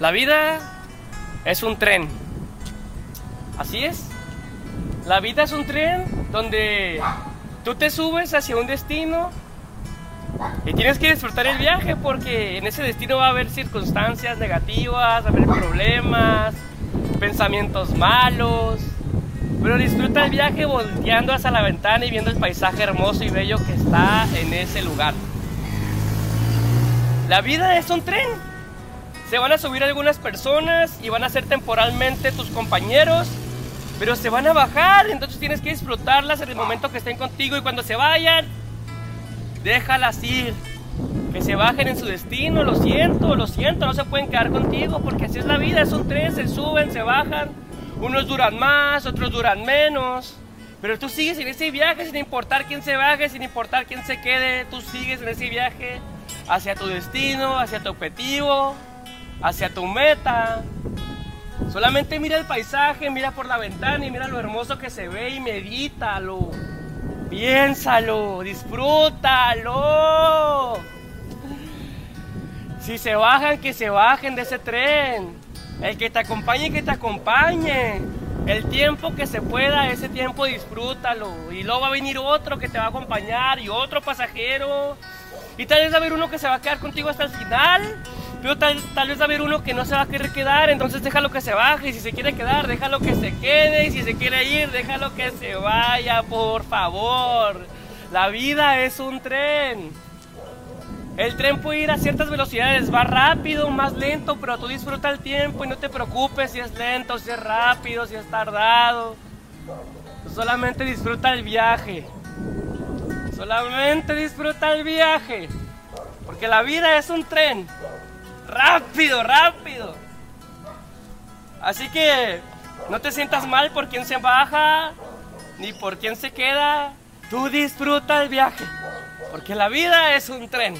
La vida es un tren. Así es. La vida es un tren donde tú te subes hacia un destino y tienes que disfrutar el viaje porque en ese destino va a haber circunstancias negativas, va a haber problemas, pensamientos malos. Pero disfruta el viaje volteando hacia la ventana y viendo el paisaje hermoso y bello que está en ese lugar. La vida es un tren. Se van a subir algunas personas y van a ser temporalmente tus compañeros, pero se van a bajar, entonces tienes que disfrutarlas en el momento que estén contigo y cuando se vayan, déjalas ir. Que se bajen en su destino, lo siento, lo siento, no se pueden quedar contigo porque así es la vida, es un tren, se suben, se bajan, unos duran más, otros duran menos. Pero tú sigues en ese viaje sin importar quién se baje, sin importar quién se quede, tú sigues en ese viaje hacia tu destino, hacia tu objetivo, hacia tu meta. Solamente mira el paisaje, mira por la ventana y mira lo hermoso que se ve y medítalo. Piénsalo, disfrútalo. Si se bajan, que se bajen de ese tren. El que te acompañe, que te acompañe. El tiempo que se pueda, ese tiempo disfrútalo. Y luego va a venir otro que te va a acompañar y otro pasajero. Y tal vez va a haber uno que se va a quedar contigo hasta el final. Pero tal, tal, vez va a haber uno que no se va a querer quedar, entonces déjalo que se baje. Y si se quiere quedar, déjalo que se quede. Y si se quiere ir, déjalo que se vaya, por favor. La vida es un tren. El tren puede ir a ciertas velocidades, va rápido, más lento, pero tú disfruta el tiempo y no te preocupes si es lento, si es rápido, si es tardado. Solamente disfruta el viaje. Solamente disfruta el viaje. Porque la vida es un tren. Rápido, rápido. Así que no te sientas mal por quien se baja, ni por quien se queda. Tú disfruta el viaje. Porque la vida es un tren.